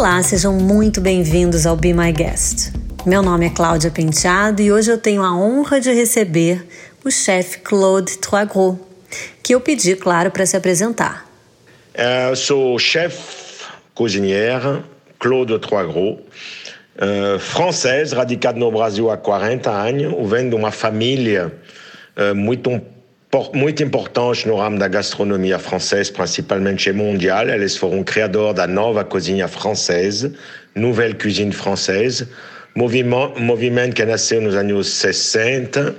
Olá, sejam muito bem-vindos ao Be My Guest. Meu nome é Cláudia Penteado e hoje eu tenho a honra de receber o chefe Claude Troisgros, que eu pedi, claro, para se apresentar. Eu sou chefe cozinheiro Claude Troisgros, uh, francês, radicado no Brasil há 40 anos, vem de uma família uh, muito muito importante no ramo da gastronomia francesa, principalmente mundial. Eles foram criadores da nova cozinha francesa, Nouvelle Cuisine Française, movimento, movimento que nasceu nos anos 60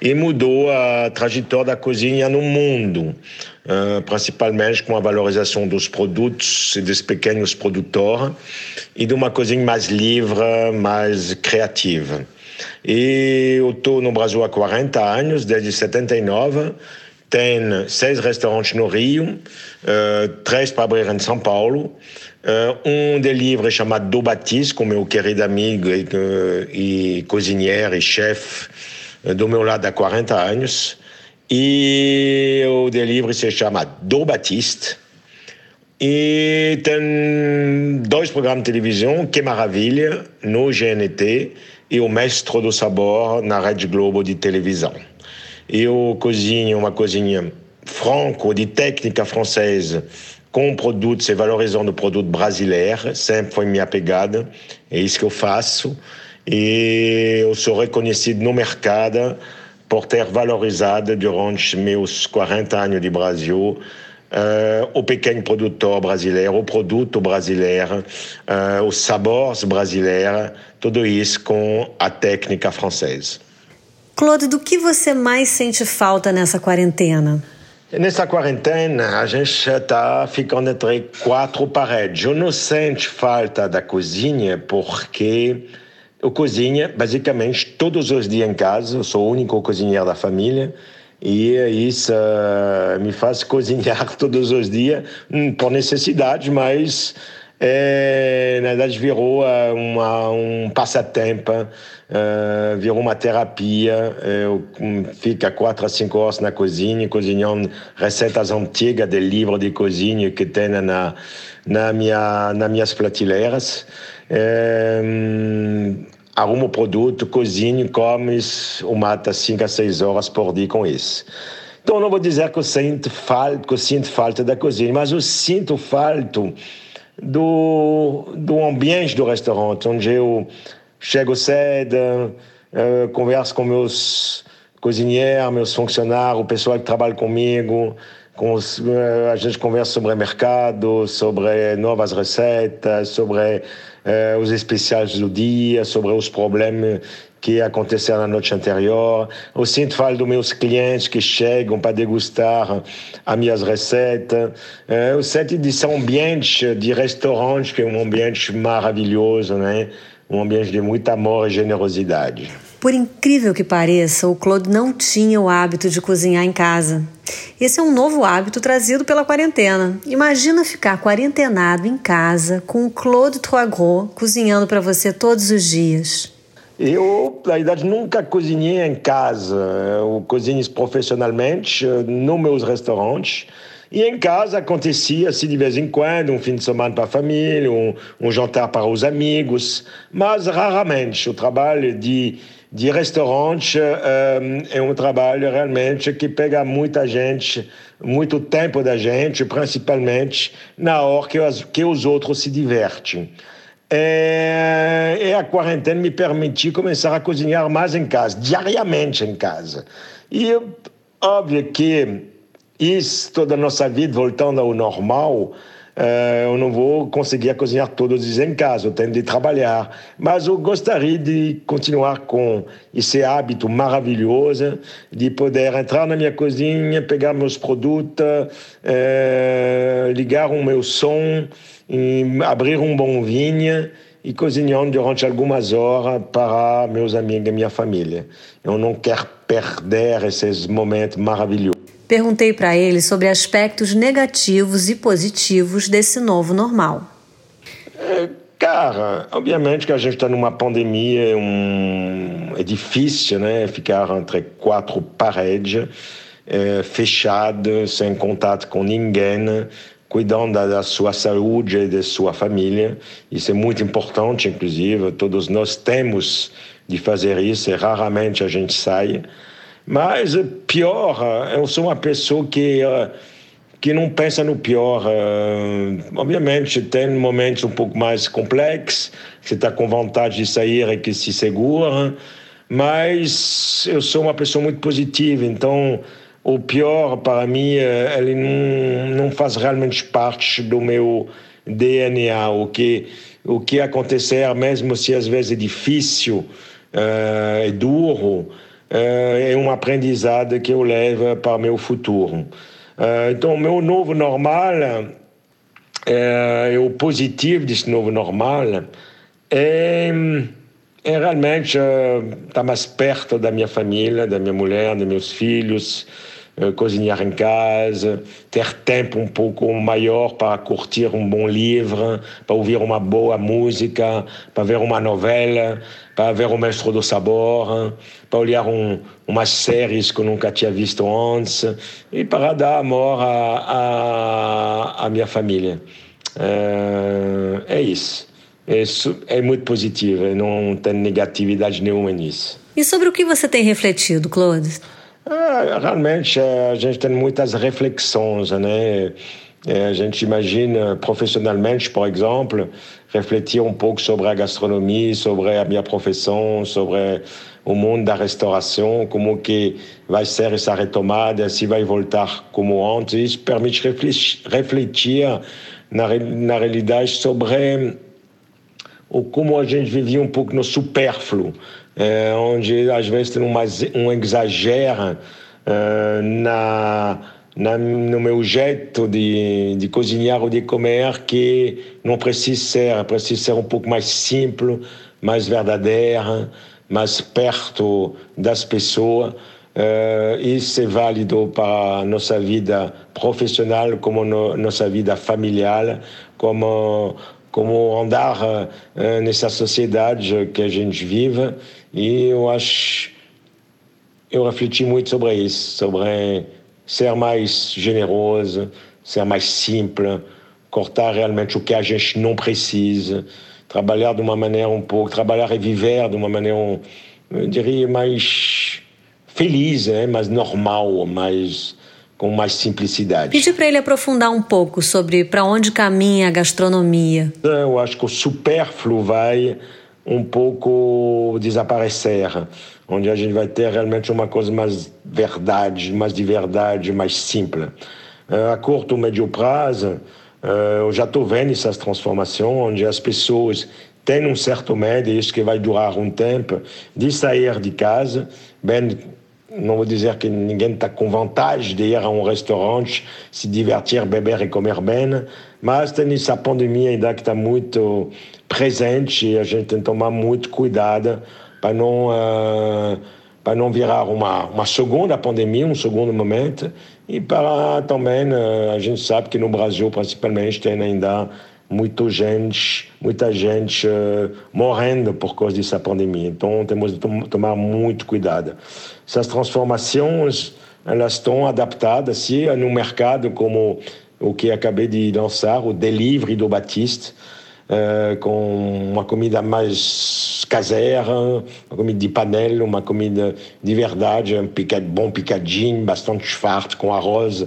e mudou a trajetória da cozinha no mundo, uh, principalmente com a valorização dos produtos e dos pequenos produtores e de uma cozinha mais livre, mais criativa. E eu estou no Brasil há 40 anos, desde 79. Tem seis restaurantes no Rio, uh, três para abrir em São Paulo. Uh, um de livros chamado Do Batiste, com meu querido amigo e, uh, e cozinheiro e chefe do meu lado há 40 anos. E o de livro se chama Do Batiste. E tem dois programas de televisão, que maravilha, no GNT e o Mestre do Sabor na Rede Globo de televisão. Eu cozinho uma cozinha franco, de técnica francesa, com produtos e valorizando o produto brasileiro, sempre foi minha pegada, é isso que eu faço. E eu sou reconhecido no mercado por ter valorizado durante meus 40 anos de Brasil uh, o pequeno produtor brasileiro, o produto brasileiro, uh, os sabores brasileiros, tudo isso com a técnica francesa. Claude, do que você mais sente falta nessa quarentena? Nessa quarentena, a gente está ficando entre quatro paredes. Eu não sinto falta da cozinha porque eu cozinho basicamente todos os dias em casa. Eu sou o único cozinheiro da família. E isso uh, me faz cozinhar todos os dias, hum, por necessidade, mas é, na verdade virou uh, uma, um passatempo, virou uma terapia. Eu fico quatro a cinco horas na cozinha, cozinhando receitas antigas de livros de cozinha que tem na, na minha, nas minhas prateleiras. É, arrumo o produto, cozinho, comes o mata 5 a 6 horas por dia com isso. Então, não vou dizer que eu sinto falta, que eu sinto falta da cozinha, mas eu sinto falta do, do ambiente do restaurante, onde eu chego cedo, uh, converso com meus cozinheiros, meus funcionários, o pessoal que trabalha comigo, com os, uh, a gente conversa sobre mercado, sobre novas receitas, sobre uh, os especiais do dia, sobre os problemas que aconteceram na noite anterior. Eu sinto falta dos meus clientes que chegam para degustar as minhas receitas. Uh, eu sinto desse ambiente de restaurante, que é um ambiente maravilhoso, né? um ambiente de muito amor e generosidade. Por incrível que pareça, o Claude não tinha o hábito de cozinhar em casa. Esse é um novo hábito trazido pela quarentena. Imagina ficar quarentenado em casa com o Claude Troisgros cozinhando para você todos os dias. Eu, na verdade, nunca cozinhei em casa. Eu cozinho profissionalmente nos meus restaurantes. E em casa acontecia assim de vez em quando, um fim de semana para a família, um, um jantar para os amigos, mas raramente. O trabalho de de restaurante um, é um trabalho realmente que pega muita gente, muito tempo da gente, principalmente na hora que, as, que os outros se divertem. É, e a quarentena me permitiu começar a cozinhar mais em casa, diariamente em casa. E óbvio que isso, toda a nossa vida voltando ao normal, eu não vou conseguir cozinhar todos os dias em casa, eu tenho de trabalhar. Mas eu gostaria de continuar com esse hábito maravilhoso de poder entrar na minha cozinha, pegar meus produtos, uh, ligar o meu som, abrir um bom vinho e cozinhando durante algumas horas para meus amigos e minha família. Eu não quero perder esses momentos maravilhosos. Perguntei para ele sobre aspectos negativos e positivos desse novo normal. É, cara, obviamente que a gente está numa pandemia, é um... é difícil, né? Ficar entre quatro paredes, é, fechado, sem contato com ninguém, cuidando da, sua saúde e da sua família. Isso é muito importante, inclusive. Todos nós temos de fazer isso e raramente a gente sai. Mas pior, eu sou uma pessoa que que não pensa no pior. obviamente, tem momentos um pouco mais complexos, você está com vontade de sair e que se segura, mas eu sou uma pessoa muito positiva, então o pior para mim ele não, não faz realmente parte do meu DNA o que o que acontecer mesmo se às vezes é difícil uh, é duro é um aprendizado que eu levo para o meu futuro. Uh, então o meu novo normal é o positivo desse novo normal é, é realmente estar mais perto da minha família da minha mulher dos meus filhos cozinhar em casa, ter tempo um pouco maior para curtir um bom livro, para ouvir uma boa música, para ver uma novela, para ver o Mestre do Sabor, para olhar um, umas séries que eu nunca tinha visto antes e para dar amor à, minha família. É, é isso. Isso é muito positivo, não tem negatividade nenhuma nisso. E sobre o que você tem refletido, Claude? Realmente, é, a gente tem muitas reflexões, né? É, a gente imagina profissionalmente, por exemplo, refletir um pouco sobre a gastronomia, sobre a minha profissão, sobre o mundo da restauração, como que vai ser essa retomada, se vai voltar como antes. Isso permite refletir na, realidade sobre o como a gente vivia um pouco no supérfluo, é, onde às vezes tem uma, um exagero é, na, na, no meu jeito de, de cozinhar ou de comer que não precisa ser, precisa ser um pouco mais simples, mais verdadeira, mais perto das pessoas. Uh, isso é válido para nossa vida profissional, como no, nossa vida familiar, como como andar uh, nessa sociedade que a gente vive e eu acho eu refleti muito sobre isso sobre ser mais generoso ser mais simples cortar realmente o que a gente não precisa trabalhar de uma maneira um pouco trabalhar e viver de uma maneira eu diria mais feliz né? mais normal mais com mais simplicidade. Pedi para ele aprofundar um pouco sobre para onde caminha a gastronomia. Eu acho que o supérfluo vai um pouco desaparecer, onde a gente vai ter realmente uma coisa mais verdade, mais de verdade, mais simples. Eh, a curto ou médio prazo, eh, eu já estou vendo essas transformações, onde as pessoas têm um certo medo, e isso que vai durar um tempo, de sair de casa, bem não vou dizer que ninguém está com vontade de ir a um restaurante, se divertir, beber e comer bem, mas tem essa pandemia ainda que está muito presente e a gente tem que tomar muito cuidado para não uh, para não virar uma uma segunda pandemia, um segundo momento e para também uh, a gente sabe que no Brasil principalmente tem ainda muita gente, muita gente uh, morrendo por causa dessa pandemia. Então temos de tom tomar muito cuidado. Essas transformações elas estão adaptadas se no mercado como o que acabei de lançar, o delivery do Batiste, uh, com uma comida mais caseira, uma comida de panela, uma comida de verdade, um picad, bom picadinho, bastante farto, com arroz,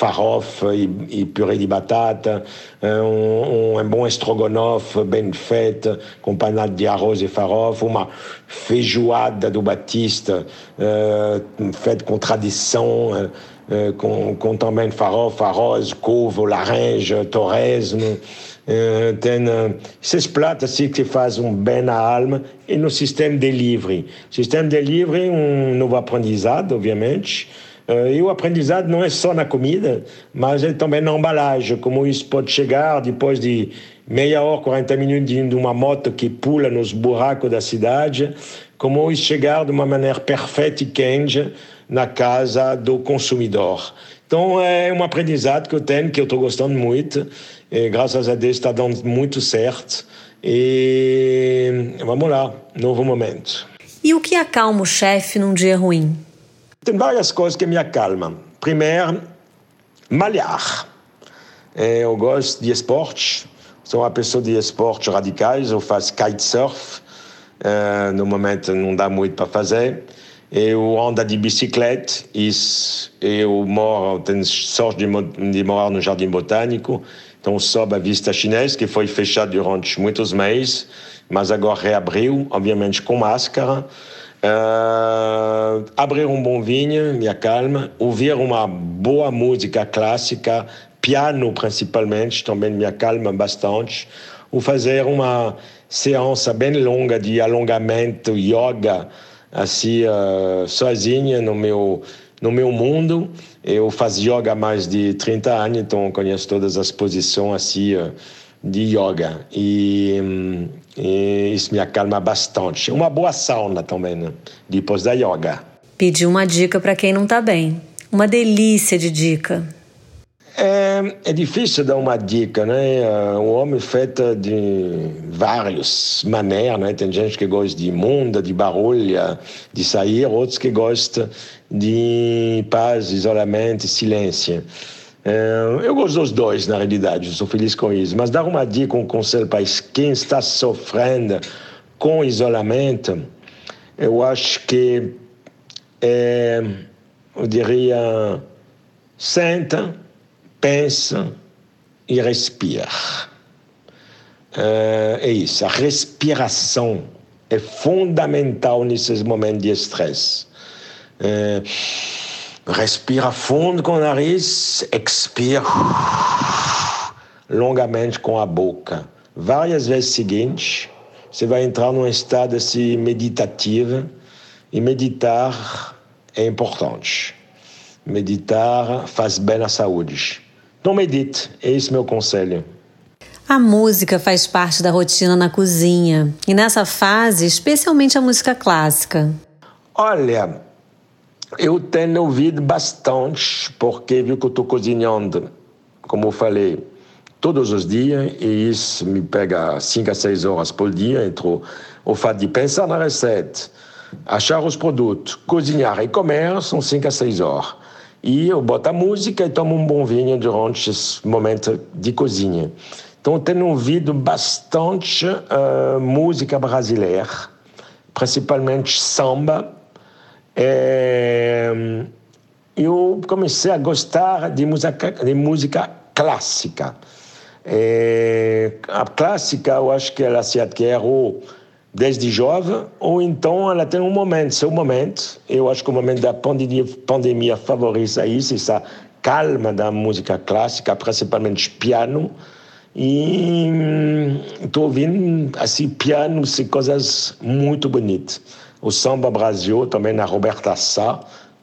farofa e, e purê de batata, um, um, um bom estrogonofe bem feito, com panado de arroz e farofa, uma feijoada do Batista, uh, feita com tradição, uh, com, com também farofa, arroz, couve, laranja, torresmo, tem uh, esses pratos assim que fazem um bem na alma e no sistema de livre. Sistema de livre um novo aprendizado, obviamente. E o aprendizado não é só na comida, mas é também na embalagem, como isso pode chegar depois de meia hora, 40 minutos de uma moto que pula nos buracos da cidade, como isso chegar de uma maneira perfeita e quente na casa do consumidor. Então é um aprendizado que eu tenho, que eu estou gostando muito. E, graças a Deus está dando muito certo. E vamos lá, novo momento. E o que acalma o chefe num dia ruim? Tem várias coisas que me acalmam. Primeiro, malhar. Eu gosto de esportes, sou uma pessoa de esportes radicais, eu faço kitesurf, uh, no momento não dá muito para fazer. Eu ando de bicicleta, isso, eu moro, tenho sorte de, de morar no Jardim Botânico, então sobe a vista chinesa, que foi fechada durante muitos meses, mas agora reabriu, obviamente com máscara. Uh, abrir um bom vinho, me acalma. Ouvir uma boa música clássica, piano principalmente, também me acalma bastante. Ou fazer uma seança bem longa de alongamento, yoga, assim, uh, sozinha no meu, no meu mundo. Eu faço yoga há mais de 30 anos, então conheço todas as posições assim, uh, de yoga. E, um, e isso me acalma bastante. Uma boa sauna também, né? depois da yoga. Pedi uma dica para quem não está bem. Uma delícia de dica. É, é, difícil dar uma dica, né? O homem é feito de várias maneiras, né? Tem gente que gosta de imunda, de barulho, de sair, outros que gostam de paz, isolamento, silêncio. É, eu gosto dos dois, na realidade, eu sou feliz com isso. Mas dar uma dica, um conselho para quem está sofrendo com isolamento, eu acho que, é, eu diria, senta, pensa e respira. É, é isso, a respiração é fundamental nesses momentos de estresse. É, Respira fundo com o nariz, expira longamente com a boca. Várias vezes seguintes, você vai entrar num estado assim meditativo e meditar é importante. Meditar faz bem à saúde. Então medite, esse é meu conselho. A música faz parte da rotina na cozinha e nessa fase, especialmente a música clássica. Olha, eu tenho ouvido bastante, porque viu que eu estou cozinhando, como eu falei, todos os dias, e isso me pega 5 a 6 horas por dia, entre o fato de pensar na receita, achar os produtos, cozinhar e comer, são 5 a 6 horas. E eu boto a música e tomo um bom vinho durante esse momento de cozinha. Então, tenho ouvido bastante uh, música brasileira, principalmente samba, é, eu comecei a gostar de música, de música clássica. É, a clássica, eu acho que ela se adquiriu desde jovem, ou então ela tem um momento, seu momento. Eu acho que o momento da pandemia, pandemia favorece isso, essa calma da música clássica, principalmente piano. E estou hum, ouvindo assim, piano, assim, coisas muito bonitas. O samba Brasil, também na Roberta Sá,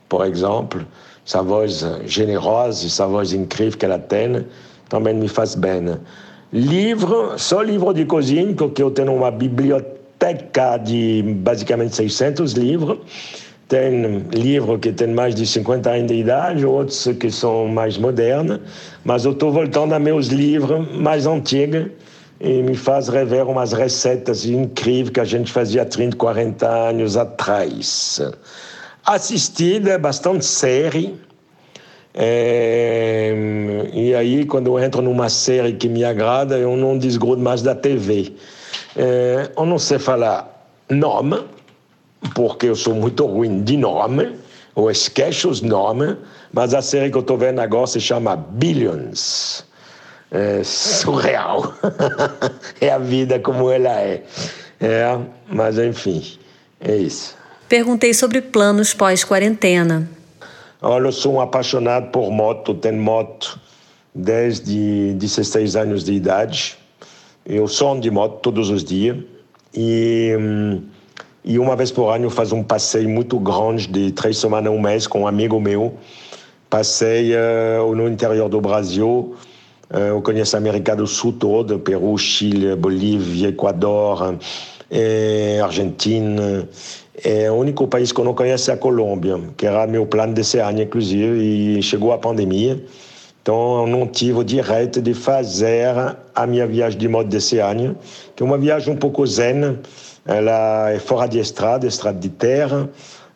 por exemplo, essa voz generosa, essa voz incrível que ela tem, também me faz bem. Livro, só livro de cozinha, porque eu tenho uma biblioteca de basicamente 600 livros. Tem livros que têm mais de 50 anos de idade, outros que são mais modernos, mas eu estou voltando a meus livros mais antigos e me faz rever umas receitas incríveis que a gente fazia 30, 40 anos atrás. Assistida bastante série. É, e aí, quando eu entro numa série que me agrada, eu não desgrudo mais da TV. É, eu não sei falar nome, porque eu sou muito ruim de nome, eu esqueço os nomes, mas a série que eu estou vendo agora se chama Billions é surreal. é a vida como ela é. É, mas enfim, é isso. Perguntei sobre planos pós-quarentena. Olha, eu sou um apaixonado por moto, tenho moto desde 16 anos de idade. Eu sou de moto todos os dias e, e uma vez por ano faço um passeio muito grande de três semanas, um mês com um amigo meu. Passei uh, no interior do Brasil, eh, eu conheço a América do Sul toda, Peru, Chile, Bolívia, Equador, eh, Argentina. É, o único país que eu não conheço é a Colômbia, que era meu plano desse ano, inclusive, e chegou a pandemia. Então, eu não tive o direito de fazer a minha viagem de moto desse ano, que é uma viagem um pouco zen. Ela é fora de estrada, estrada de terra.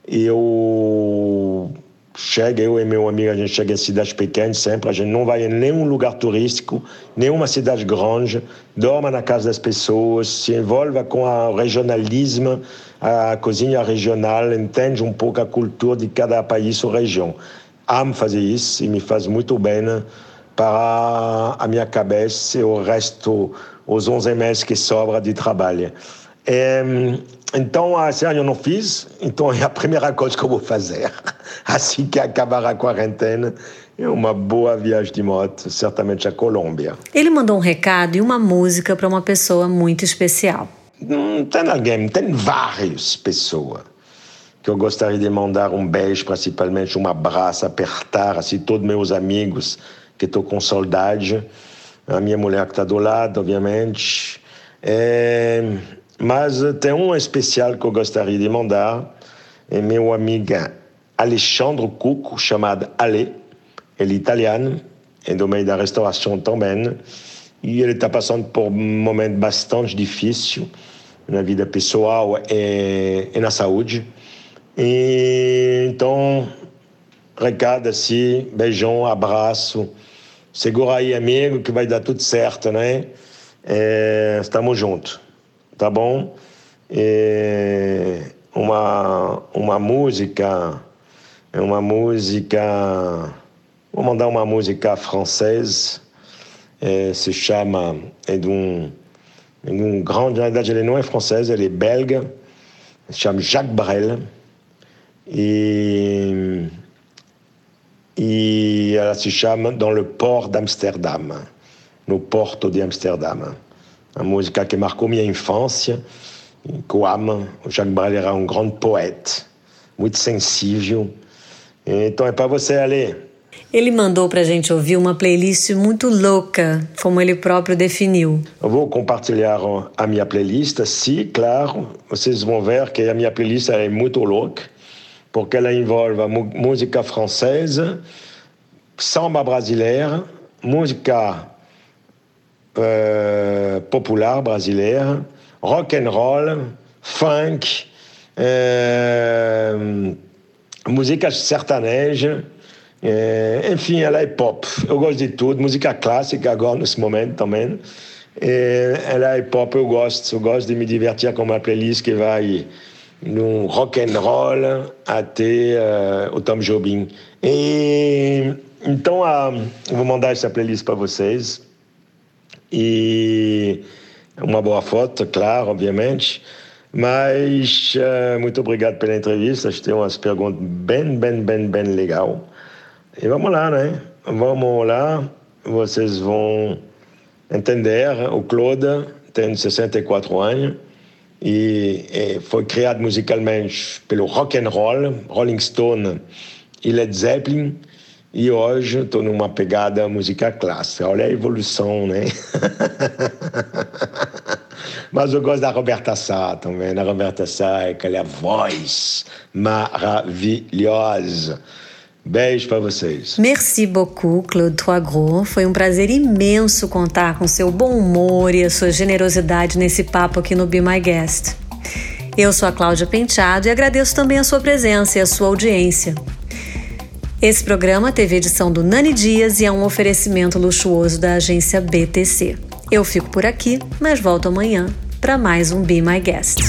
E eu chega, eu e meu amigo, a gente chega em cidades pequenas sempre, a gente não vai em nenhum lugar turístico, nenhuma cidade grande, dorme na casa das pessoas, se envolve com o regionalismo, a cozinha regional, entende um pouco a cultura de cada país ou região. Amo fazer isso e me faz muito bem para a minha cabeça e o resto, os 11 meses que sobra de trabalho. É, então, esse ano eu não fiz, então é a primeira coisa que eu vou fazer. Assim que acabar a quarentena, é uma boa viagem de moto, certamente à Colômbia. Ele mandou um recado e uma música para uma pessoa muito especial. Hum, tem alguém, tem várias pessoas que eu gostaria de mandar um beijo, principalmente um abraço, apertar assim todos meus amigos que estou com saudade, a minha mulher que está do lado, obviamente. É mas tem um especial que eu gostaria de mandar. É meu amigo Alexandre Cuco, chamado Ale. Ele é italiano, é do meio da restauração também. E ele está passando por um momento bastante difícil na vida pessoal e, e na saúde. E, então, recado assim, beijão, abraço. Segura aí, amigo, que vai dar tudo certo, né? É, estamos juntos tá bom? É uma, uma música, é uma música, vou mandar uma música francesa, é, se chama, é de um, de um grande, na verdade ele não é francês, ele é belga, se chama Jacques Brel, e, ela se chama Dans le port d'Amsterdam, no porto de Amsterdam uma música que marcou minha infância, que eu amo. O Jacques Brel era um grande poeta, muito sensível. Então é para você, Ale. Ele mandou para a gente ouvir uma playlist muito louca, como ele próprio definiu. Eu vou compartilhar a minha playlist, sim, claro. Vocês vão ver que a minha playlist é muito louca, porque ela envolve música francesa, samba brasileira, música uh, popular brasileira, rock and roll, funk, uh, música sertaneja, uh, enfim, ela é pop. Eu gosto de tudo, música clássica agora nesse momento também. ela é pop, eu gosto, eu gosto de me divertir com uma playlist que vai no rock and roll até uh, o Tom Jobim. E, então, uh, vou mandar essa playlist para vocês e uma boa foto, claro, obviamente. Mas uh, muito obrigado pela entrevista. Tem umas perguntas bem, bem, bem, bem legal. E vamos lá, né? Vamos lá. Vocês vão entender. O Claude tem 64 anos e, e foi criado musicalmente pelo rock and roll, Rolling Stone e Led Zeppelin. E hoje estou numa pegada música clássica. Olha a evolução, né? Mas eu gosto da Roberta Sá também. A Roberta Sá é aquela voz maravilhosa. Beijo para vocês. Merci beaucoup, Claude Troisgros. Foi um prazer imenso contar com seu bom humor e a sua generosidade nesse papo aqui no Be My Guest. Eu sou a Cláudia Penteado e agradeço também a sua presença e a sua audiência. Esse programa teve edição do Nani Dias e é um oferecimento luxuoso da agência BTC. Eu fico por aqui, mas volto amanhã para mais um Be My Guest.